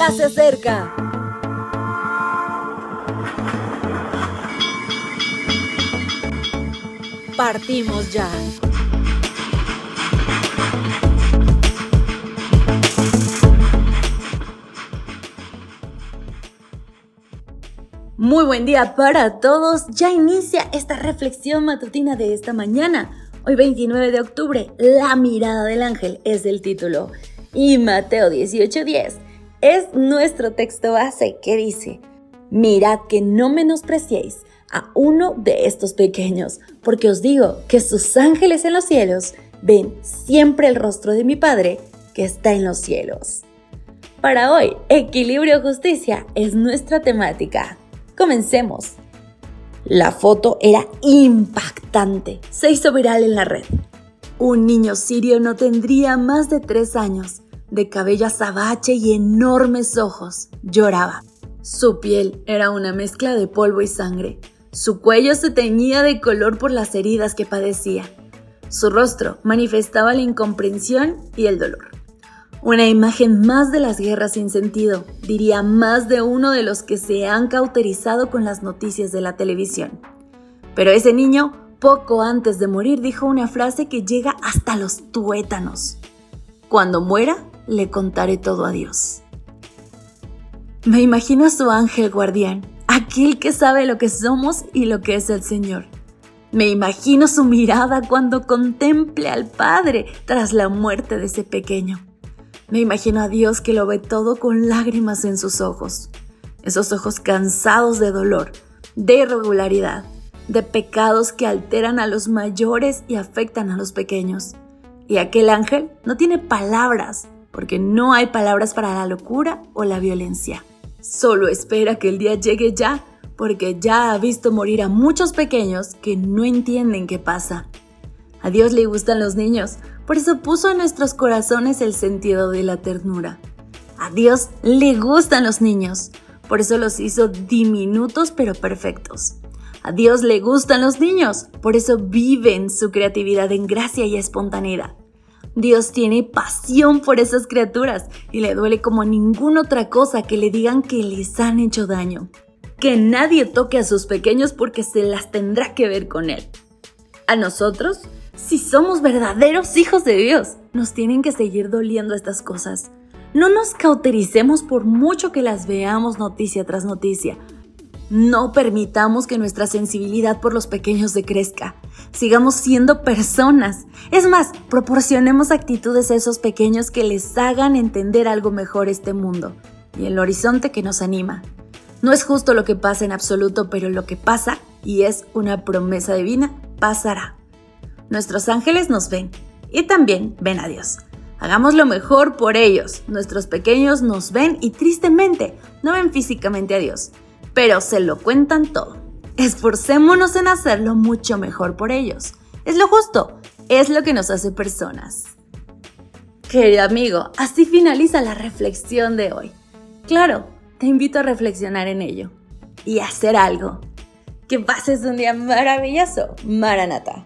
ya se acerca. Partimos ya. Muy buen día para todos. Ya inicia esta reflexión matutina de esta mañana. Hoy 29 de octubre, La mirada del ángel es el título. Y Mateo 18:10 es nuestro texto base que dice, mirad que no menospreciéis a uno de estos pequeños, porque os digo que sus ángeles en los cielos ven siempre el rostro de mi Padre que está en los cielos. Para hoy, equilibrio justicia es nuestra temática. Comencemos. La foto era impactante. Se hizo viral en la red. Un niño sirio no tendría más de tres años, de cabello azabache y enormes ojos. Lloraba. Su piel era una mezcla de polvo y sangre. Su cuello se teñía de color por las heridas que padecía. Su rostro manifestaba la incomprensión y el dolor. Una imagen más de las guerras sin sentido, diría más de uno de los que se han cauterizado con las noticias de la televisión. Pero ese niño, poco antes de morir, dijo una frase que llega hasta los tuétanos. Cuando muera, le contaré todo a Dios. Me imagino a su ángel guardián, aquel que sabe lo que somos y lo que es el Señor. Me imagino su mirada cuando contemple al Padre tras la muerte de ese pequeño. Me imagino a Dios que lo ve todo con lágrimas en sus ojos, esos ojos cansados de dolor, de irregularidad, de pecados que alteran a los mayores y afectan a los pequeños. Y aquel ángel no tiene palabras, porque no hay palabras para la locura o la violencia. Solo espera que el día llegue ya, porque ya ha visto morir a muchos pequeños que no entienden qué pasa. A Dios le gustan los niños, por eso puso en nuestros corazones el sentido de la ternura. A Dios le gustan los niños, por eso los hizo diminutos pero perfectos. A Dios le gustan los niños, por eso viven su creatividad en gracia y espontaneidad. Dios tiene pasión por esas criaturas y le duele como ninguna otra cosa que le digan que les han hecho daño. Que nadie toque a sus pequeños porque se las tendrá que ver con él. A nosotros si somos verdaderos hijos de Dios, nos tienen que seguir doliendo estas cosas. No nos cautericemos por mucho que las veamos noticia tras noticia. No permitamos que nuestra sensibilidad por los pequeños decrezca. Sigamos siendo personas. Es más, proporcionemos actitudes a esos pequeños que les hagan entender algo mejor este mundo y el horizonte que nos anima. No es justo lo que pasa en absoluto, pero lo que pasa, y es una promesa divina, pasará. Nuestros ángeles nos ven y también ven a Dios. Hagamos lo mejor por ellos. Nuestros pequeños nos ven y tristemente no ven físicamente a Dios, pero se lo cuentan todo. Esforcémonos en hacerlo mucho mejor por ellos. Es lo justo, es lo que nos hace personas. Querido amigo, así finaliza la reflexión de hoy. Claro, te invito a reflexionar en ello y a hacer algo. Que pases un día maravilloso, Maranata.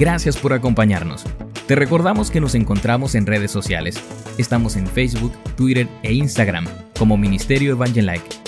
Gracias por acompañarnos. Te recordamos que nos encontramos en redes sociales. Estamos en Facebook, Twitter e Instagram como Ministerio Evangelike.